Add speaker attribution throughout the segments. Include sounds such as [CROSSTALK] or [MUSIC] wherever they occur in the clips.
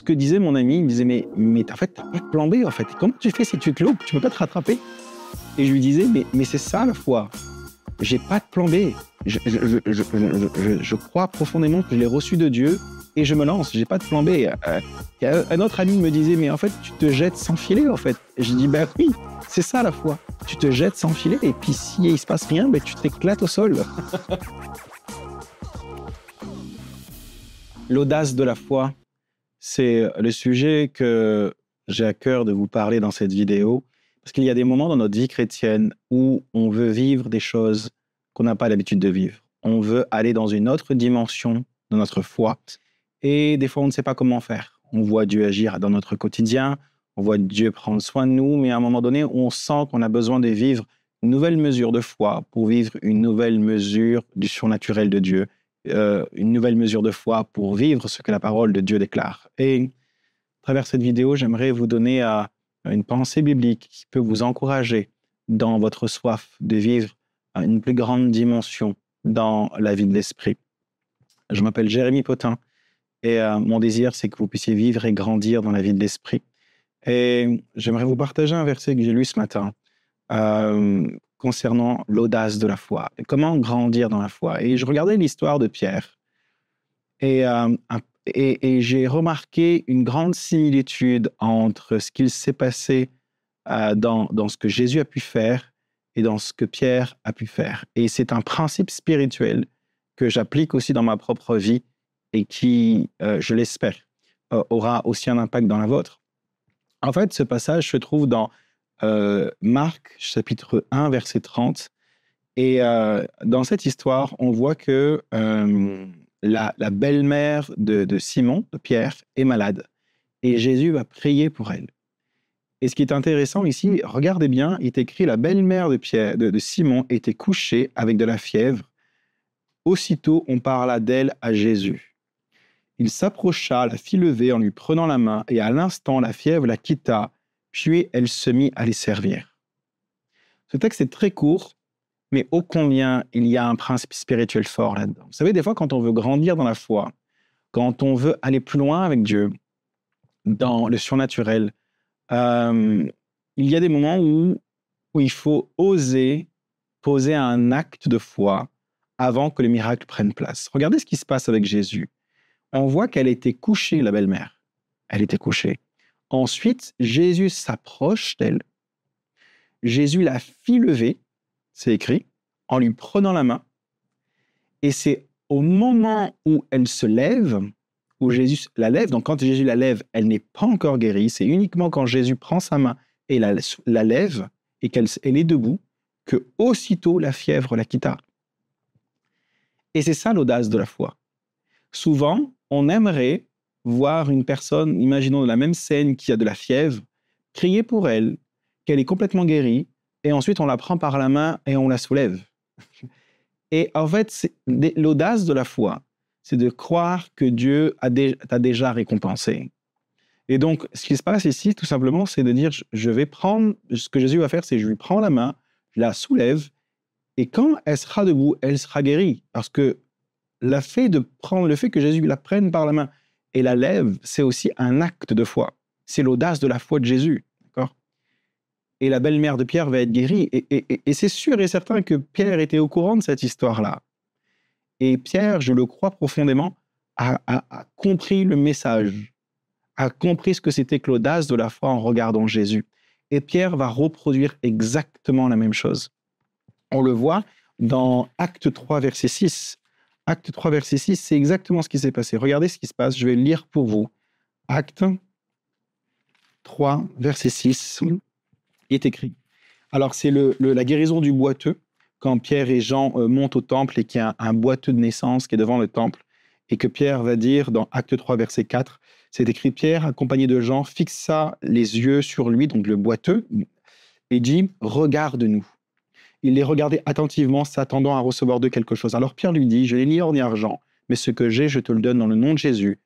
Speaker 1: ce que disait mon ami, il me disait, mais, mais en fait, t'as pas de plan B, en fait. Comment tu fais si tu te loupes Tu peux pas te rattraper? Et je lui disais, mais, mais c'est ça la foi. J'ai pas de plan B. Je, je, je, je crois profondément que je l'ai reçu de Dieu et je me lance. J'ai pas de plan B. Euh, un autre ami me disait, mais en fait, tu te jettes sans filet, en fait. Et je dis, ben oui, c'est ça la foi. Tu te jettes sans filet et puis si il se passe rien, ben, tu t'éclates au sol. [LAUGHS] L'audace de la foi, c'est le sujet que j'ai à cœur de vous parler dans cette vidéo, parce qu'il y a des moments dans notre vie chrétienne où on veut vivre des choses qu'on n'a pas l'habitude de vivre. On veut aller dans une autre dimension de notre foi, et des fois on ne sait pas comment faire. On voit Dieu agir dans notre quotidien, on voit Dieu prendre soin de nous, mais à un moment donné, on sent qu'on a besoin de vivre une nouvelle mesure de foi pour vivre une nouvelle mesure du surnaturel de Dieu, euh, une nouvelle mesure de foi pour vivre ce que la parole de Dieu déclare. Et à travers cette vidéo, j'aimerais vous donner euh, une pensée biblique qui peut vous encourager dans votre soif de vivre une plus grande dimension dans la vie de l'esprit. Je m'appelle Jérémy Potin et euh, mon désir, c'est que vous puissiez vivre et grandir dans la vie de l'esprit. Et j'aimerais vous partager un verset que j'ai lu ce matin concernant l'audace de la foi, comment grandir dans la foi. Et je regardais l'histoire de Pierre et, euh, j'ai remarqué une grande similitude entre ce qu'il s'est passé euh, dans, dans ce que Jésus a pu faire et dans ce que Pierre a pu faire. Et c'est un principe spirituel que j'applique aussi dans ma propre vie et qui, euh, je l'espère, aura aussi un impact dans la vôtre. En fait, ce passage se trouve dans euh, Marc, chapitre 1, verset 30. Et euh, dans cette histoire, on voit que euh, la, belle-mère de, Simon, de Pierre, est malade. Et Jésus va prier pour elle. Et ce qui est intéressant ici, regardez bien, il est écrit la belle-mère de, Pierre, de, de Simon était couchée avec de la fièvre. Aussitôt, on parla d'elle à Jésus. Il s'approcha, la fit lever en lui prenant la main, et à l'instant, la fièvre la quitta, puis elle se mit à les servir. Ce texte est très court, mais ô combien il y a un principe spirituel fort là-dedans. Vous savez, des fois, quand on veut grandir dans la foi, quand on veut aller plus loin avec Dieu, dans le surnaturel, euh, il y a des moments où, où il faut oser poser un acte de foi avant que le miracle prenne place. Regardez ce qui se passe avec Jésus. On voit qu'elle était couchée, la belle-mère. Elle était couchée. Ensuite, Jésus s'approche d'elle. Jésus la fit lever, c'est écrit, en lui prenant la main. Et c'est au moment où elle se lève, où Jésus la lève, donc quand Jésus la lève, elle n'est pas encore guérie, c'est uniquement quand Jésus prend sa main et la, lève et qu'elle est debout, que aussitôt la fièvre la quitta. Et c'est ça l'audace de la foi. Souvent, on aimerait voir une personne, imaginons la même scène qui a de la fièvre, crier pour elle, qu'elle est complètement guérie, et ensuite on la prend par la main et on la soulève. [LAUGHS] Et en fait, l'audace de la foi, c'est de croire que Dieu t'a déjà récompensé. Et donc, ce qui se passe ici, tout simplement, c'est de dire, je vais prendre, ce que Jésus va faire, c'est je lui prends la main, je la soulève, et quand elle sera debout, elle sera guérie. Parce que le fait de prendre, le fait que Jésus la prenne par la main et la lève, c'est aussi un acte de foi. C'est l'audace de la foi de Jésus. Et la belle-mère de Pierre va être guérie. Et, c'est sûr et certain que Pierre était au courant de cette histoire-là. Et Pierre, je le crois profondément, a, compris le message, a compris ce que c'était que l'audace de la foi en regardant Jésus. Et Pierre va reproduire exactement la même chose. On le voit dans Acte 3, verset 6. Acte 3, verset 6, c'est exactement ce qui s'est passé. Regardez ce qui se passe, je vais lire pour vous. Acte 3, verset 6, il est écrit. Alors, c'est la guérison du boiteux, quand Pierre et Jean euh, montent au temple et qu'il y a un, boiteux de naissance qui est devant le temple, et que Pierre va dire dans Acte 3, verset 4, c'est écrit Pierre, accompagné de Jean, fixa les yeux sur lui, donc le boiteux, et dit Regarde-nous. Il les regardait attentivement, s'attendant à recevoir d'eux quelque chose. Alors Pierre lui dit, je n'ai ni or ni argent, mais ce que j'ai, je te le donne dans le nom de Jésus.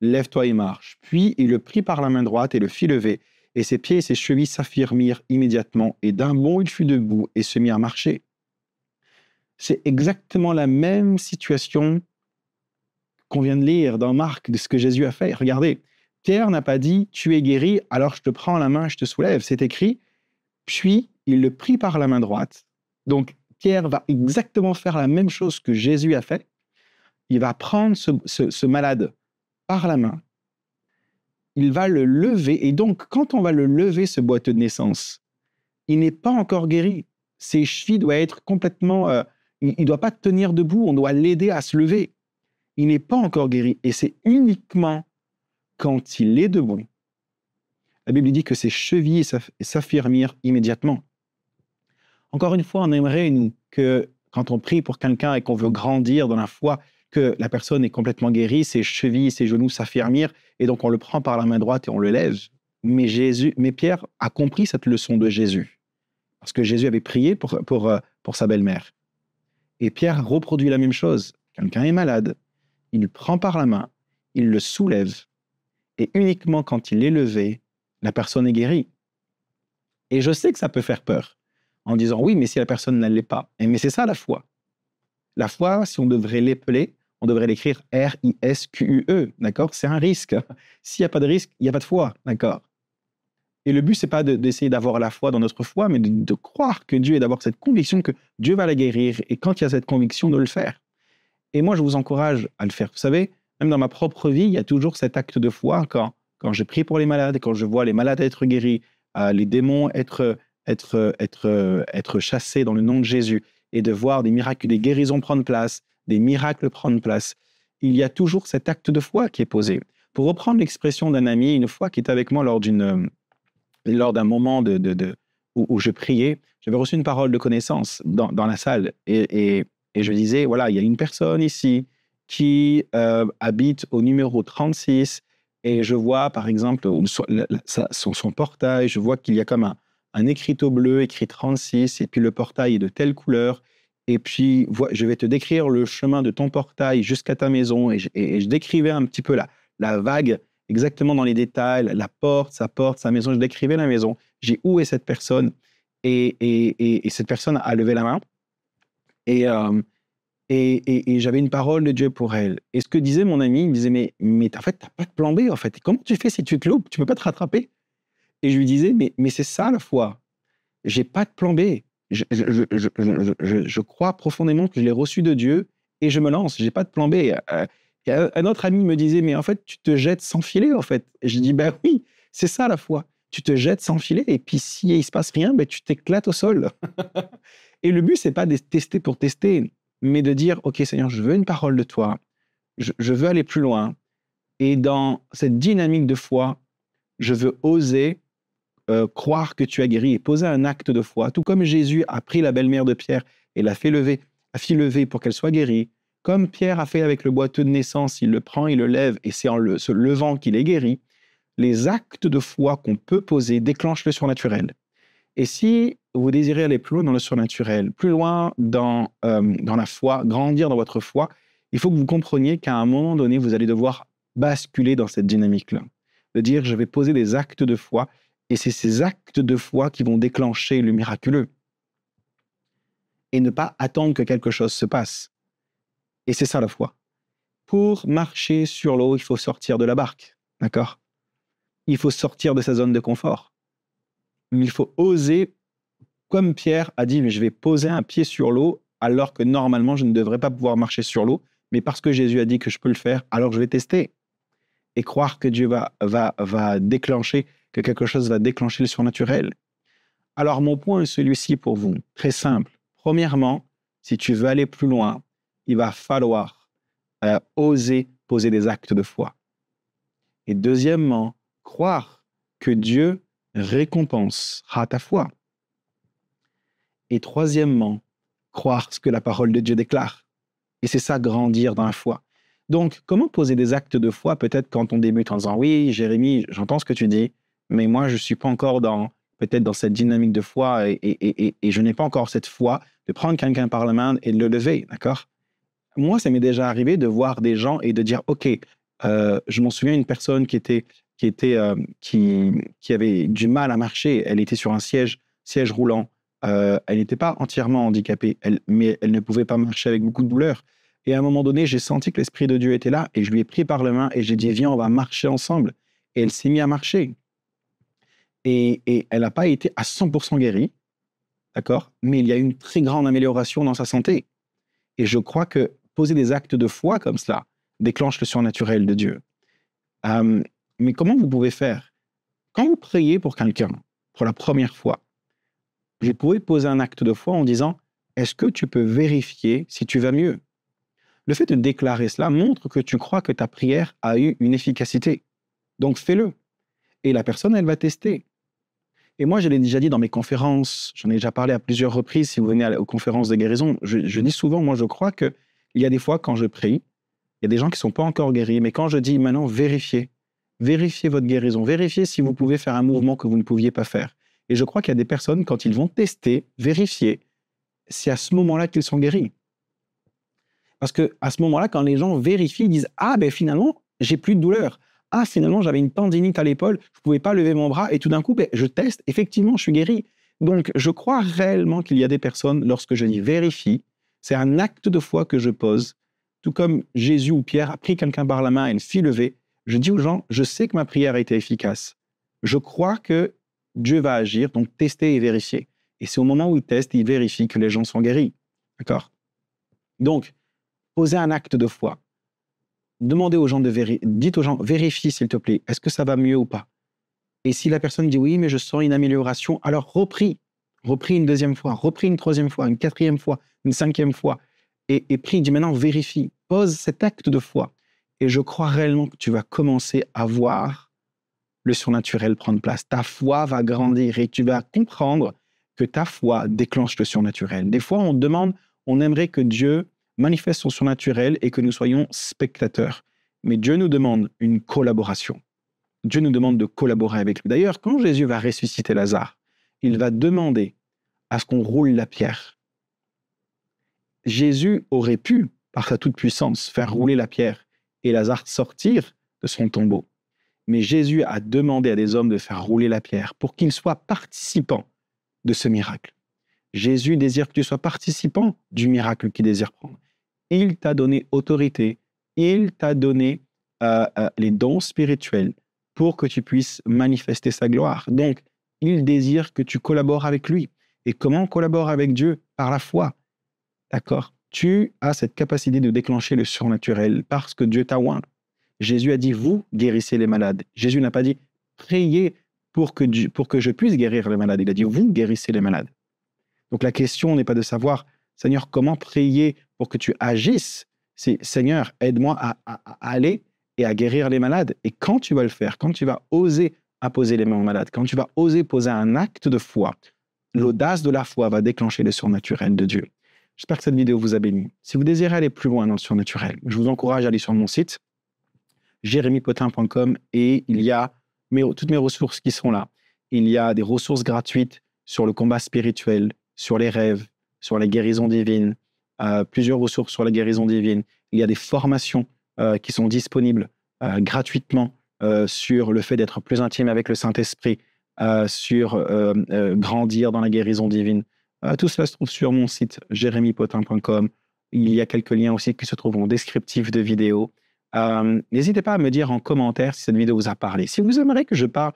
Speaker 1: Lève-toi et marche. Puis il le prit par la main droite et le fit lever, et ses pieds et ses chevilles s'affirmirent immédiatement, et d'un bond il fut debout et se mit à marcher. C'est exactement la même situation qu'on vient de lire dans Marc de ce que Jésus a fait. Regardez, Pierre n'a pas dit tu es guéri, alors je te prends la main, je te soulève. C'est écrit, puis il le prit par la main droite. Donc Pierre va exactement faire la même chose que Jésus a fait. Il va prendre ce, malade par la main, il va le lever, et donc quand on va le lever, ce boiteux de naissance, il n'est pas encore guéri. Ses chevilles doivent être complètement... Euh, il ne doit pas tenir debout, on doit l'aider à se lever. Il n'est pas encore guéri, et c'est uniquement quand il est debout. La Bible dit que ses chevilles s'affirmirent immédiatement. Encore une fois, on aimerait nous, que quand on prie pour quelqu'un et qu'on veut grandir dans la foi, que la personne est complètement guérie, ses chevilles, ses genoux s'affirmirent, et donc on le prend par la main droite et on le lève. Mais Jésus, mais Pierre a compris cette leçon de Jésus, parce que Jésus avait prié pour, pour, euh, pour sa belle-mère. Et Pierre reproduit la même chose. Quelqu'un est malade, il le prend par la main, il le soulève, et uniquement quand il est levé, la personne est guérie. Et je sais que ça peut faire peur en disant oui, mais si la personne ne l'est pas. Et mais c'est ça la foi. La foi, si on devrait l'épeler, on devrait l'écrire R-I-S-Q-U-E, d'accord? C'est un risque. [LAUGHS] S'il n'y a pas de risque, il n'y a pas de foi, d'accord? Et le but, c'est pas d'essayer d'avoir la foi dans notre foi, mais de, croire que Dieu et d'avoir cette conviction que Dieu va la guérir, et quand il y a cette conviction, de le faire. Et moi, je vous encourage à le faire. Vous savez, même dans ma propre vie, il y a toujours cet acte de foi quand, quand je prie pour les malades, quand je vois les malades être guéris, euh, les démons être être, être, être chassé dans le nom de Jésus et de voir des miracles, des guérisons prendre place, des miracles prendre place, il y a toujours cet acte de foi qui est posé. Pour reprendre l'expression d'un ami, une fois qui était avec moi lors d'une lors d'un moment de, de, où, je priais, j'avais reçu une parole de connaissance dans, dans la salle et, et, et, je disais, voilà, il y a une personne ici qui euh, habite au numéro 36 et je vois, par exemple, son, son portail, je vois qu'il y a comme un, un écriteau bleu écrit 36, et puis le portail est de telle couleur, et puis je vais te décrire le chemin de ton portail jusqu'à ta maison, et je, décrivais un petit peu la, la vague, exactement dans les détails, la porte, sa porte, sa maison, je décrivais la maison, j'ai où est cette personne, et, et, cette personne a levé la main, et, euh, et, j'avais une parole de Dieu pour elle. Et ce que disait mon ami, il me disait, mais, mais en fait, tu n'as pas de plan B, en fait. Comment tu fais si tu te loupes? Tu ne peux pas te rattraper? Et je lui disais, mais, mais c'est ça la foi. J'ai pas de plan B. Je, je, je, je, crois profondément que je l'ai reçu de Dieu et je me lance. J'ai pas de plan B. Euh, un autre ami me disait, mais en fait, tu te jettes sans filet, en fait. Et je dis, ben oui, c'est ça la foi. Tu te jettes sans filet et puis s'il il se passe rien, ben, tu t'éclates au sol. [LAUGHS] et le but, c'est pas de tester pour tester, mais de dire, OK, Seigneur, je veux une parole de toi. Je veux aller plus loin. Et dans cette dynamique de foi, je veux oser euh, croire que tu as guéri et poser un acte de foi, tout comme Jésus a pris la belle-mère de Pierre et l'a fait lever, lever pour qu'elle soit guérie, comme Pierre a fait avec le boiteux de naissance, il le prend, il le lève et c'est en le, se levant qu'il est guéri, les actes de foi qu'on peut poser déclenchent le surnaturel. Et si vous désirez aller plus loin dans le surnaturel, plus loin dans, euh, dans la foi, grandir dans votre foi, il faut que vous compreniez qu'à un moment donné, vous allez devoir basculer dans cette dynamique-là. De dire, je vais poser des actes de foi et c'est ces actes de foi qui vont déclencher le miraculeux. Et ne pas attendre que quelque chose se passe. Et c'est ça la foi. Pour marcher sur l'eau, il faut sortir de la barque. D'accord? Il faut sortir de sa zone de confort. Il faut oser, comme Pierre a dit, mais je vais poser un pied sur l'eau alors que normalement je ne devrais pas pouvoir marcher sur l'eau, mais parce que Jésus a dit que je peux le faire, alors je vais tester. Et croire que Dieu va, va, va déclencher que quelque chose va déclencher le surnaturel. Alors mon point est celui-ci pour vous, très simple. Premièrement, si tu veux aller plus loin, il va falloir euh, oser poser des actes de foi. Et deuxièmement, croire que Dieu récompensera ta foi. Et troisièmement, croire ce que la parole de Dieu déclare. Et c'est ça, grandir dans la foi. Donc, comment poser des actes de foi peut-être quand on débute en disant, oui, Jérémie, j'entends ce que tu dis, mais moi, je ne suis pas encore dans peut-être dans cette dynamique de foi et, je n'ai pas encore cette foi de prendre quelqu'un par la main et de le lever, d'accord? Moi, ça m'est déjà arrivé de voir des gens et de dire, OK, euh, je m'en souviens une personne qui était qui était euh, qui, qui avait du mal à marcher. Elle était sur un siège siège roulant. Euh, elle n'était pas entièrement handicapée, mais elle ne pouvait pas marcher avec beaucoup de douleur. Et à un moment donné, j'ai senti que l'esprit de Dieu était là et je lui ai pris par la main et j'ai dit viens, on va marcher ensemble. et elle s'est mise à marcher. Et, elle n'a pas été à 100% guérie, d'accord? Mais il y a une très grande amélioration dans sa santé. Et je crois que poser des actes de foi comme cela déclenche le surnaturel de Dieu. Euh, mais comment vous pouvez faire? Quand vous priez pour quelqu'un, pour la première fois, vous pouvez poser un acte de foi en disant, est-ce que tu peux vérifier si tu vas mieux? Le fait de déclarer cela montre que tu crois que ta prière a eu une efficacité. Donc fais-le. Et la personne, elle va tester. Et moi, je l'ai déjà dit dans mes conférences, j'en ai déjà parlé à plusieurs reprises, si vous venez aux conférences de guérison, je, dis souvent, moi, je crois qu'il y a des fois, quand je prie, il y a des gens qui ne sont pas encore guéris, mais quand je dis maintenant, vérifiez, vérifiez votre guérison, vérifiez si vous pouvez faire un mouvement que vous ne pouviez pas faire. Et je crois qu'il y a des personnes, quand ils vont tester, vérifier, c'est à ce moment-là qu'ils sont guéris. Parce que à ce moment-là, quand les gens vérifient, ils disent Ah, ben finalement, j'ai plus de douleur. Ah, finalement, j'avais une tendinite à l'épaule, je ne pouvais pas lever mon bras, et tout d'un coup, ben, je teste, effectivement, je suis guéri. Donc, je crois réellement qu'il y a des personnes, lorsque je dis vérifie, c'est un acte de foi que je pose, tout comme Jésus ou Pierre a pris quelqu'un par la main et une fille levée. Je dis aux gens, je sais que ma prière a été efficace. Je crois que Dieu va agir, donc tester et vérifier. Et c'est au moment où il teste, il vérifie que les gens sont guéris. D'accord? Donc, posez un acte de foi. Demandez aux gens de vérifier. Dites aux gens, vérifie s'il te plaît, est-ce que ça va mieux ou pas? Et si la personne dit oui, mais je sens une amélioration, alors repris. Repris une deuxième fois, repris une troisième fois, une quatrième fois, une cinquième fois. Et, et prie, dit maintenant, vérifie. Pose cet acte de foi. Et je crois réellement que tu vas commencer à voir le surnaturel prendre place. Ta foi va grandir et tu vas comprendre que ta foi déclenche le surnaturel. Des fois, on demande, on aimerait que Dieu manifeste son surnaturel et que nous soyons spectateurs. Mais Dieu nous demande une collaboration. Dieu nous demande de collaborer avec lui. D'ailleurs, quand Jésus va ressusciter Lazare, il va demander à ce qu'on roule la pierre. Jésus aurait pu, par sa toute-puissance, faire rouler la pierre et Lazare sortir de son tombeau. Mais Jésus a demandé à des hommes de faire rouler la pierre pour qu'ils soient participants de ce miracle. Jésus désire que tu sois participant du miracle qu'il désire prendre. Il t'a donné autorité, il t'a donné euh, euh, les dons spirituels pour que tu puisses manifester sa gloire. Donc, il désire que tu collabores avec lui. Et comment on collabore avec Dieu? Par la foi. D'accord? Tu as cette capacité de déclencher le surnaturel parce que Dieu t'a oint. Jésus a dit, vous guérissez les malades. Jésus n'a pas dit, priez pour que, pour que je puisse guérir les malades. Il a dit, vous guérissez les malades. Donc la question n'est pas de savoir, Seigneur, comment prier pour que tu agisses. C'est, Seigneur, aide-moi à, aller et à guérir les malades. Et quand tu vas le faire, quand tu vas oser imposer les mains aux malades, quand tu vas oser poser un acte de foi, l'audace de la foi va déclencher le surnaturel de Dieu. J'espère que cette vidéo vous a béni. Si vous désirez aller plus loin dans le surnaturel, je vous encourage à aller sur mon site, jérémypotin.com, et il y a toutes mes ressources qui sont là. Il y a des ressources gratuites sur le combat spirituel, sur les rêves, sur la guérison divine, euh, plusieurs ressources sur la guérison divine. Il y a des formations euh, qui sont disponibles euh, gratuitement sur le fait d'être plus intime avec le Saint-Esprit, sur grandir dans la guérison divine. tout cela se trouve sur mon site jérémypotin.com. Il y a quelques liens aussi qui se trouvent en descriptif de vidéo. N'hésitez pas à me dire en commentaire si cette vidéo vous a parlé. Si vous aimeriez que je parle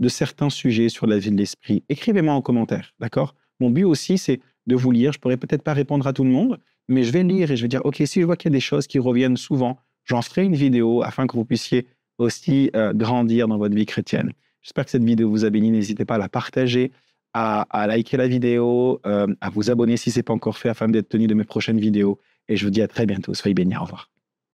Speaker 1: de certains sujets sur la vie de l'esprit, écrivez-moi en commentaire, d'accord? Mon but aussi, c'est de vous lire. Je pourrais peut-être pas répondre à tout le monde, mais je vais lire et je vais dire, OK, si je vois qu'il y a des choses qui reviennent souvent, j'en ferai une vidéo afin que vous puissiez aussi euh, grandir dans votre vie chrétienne. J'espère que cette vidéo vous a béni. N'hésitez pas à la partager, à, liker la vidéo, euh, à vous abonner si ce n'est pas encore fait afin d'être tenu de mes prochaines vidéos. Et je vous dis à très bientôt. Soyez bénis. Au revoir.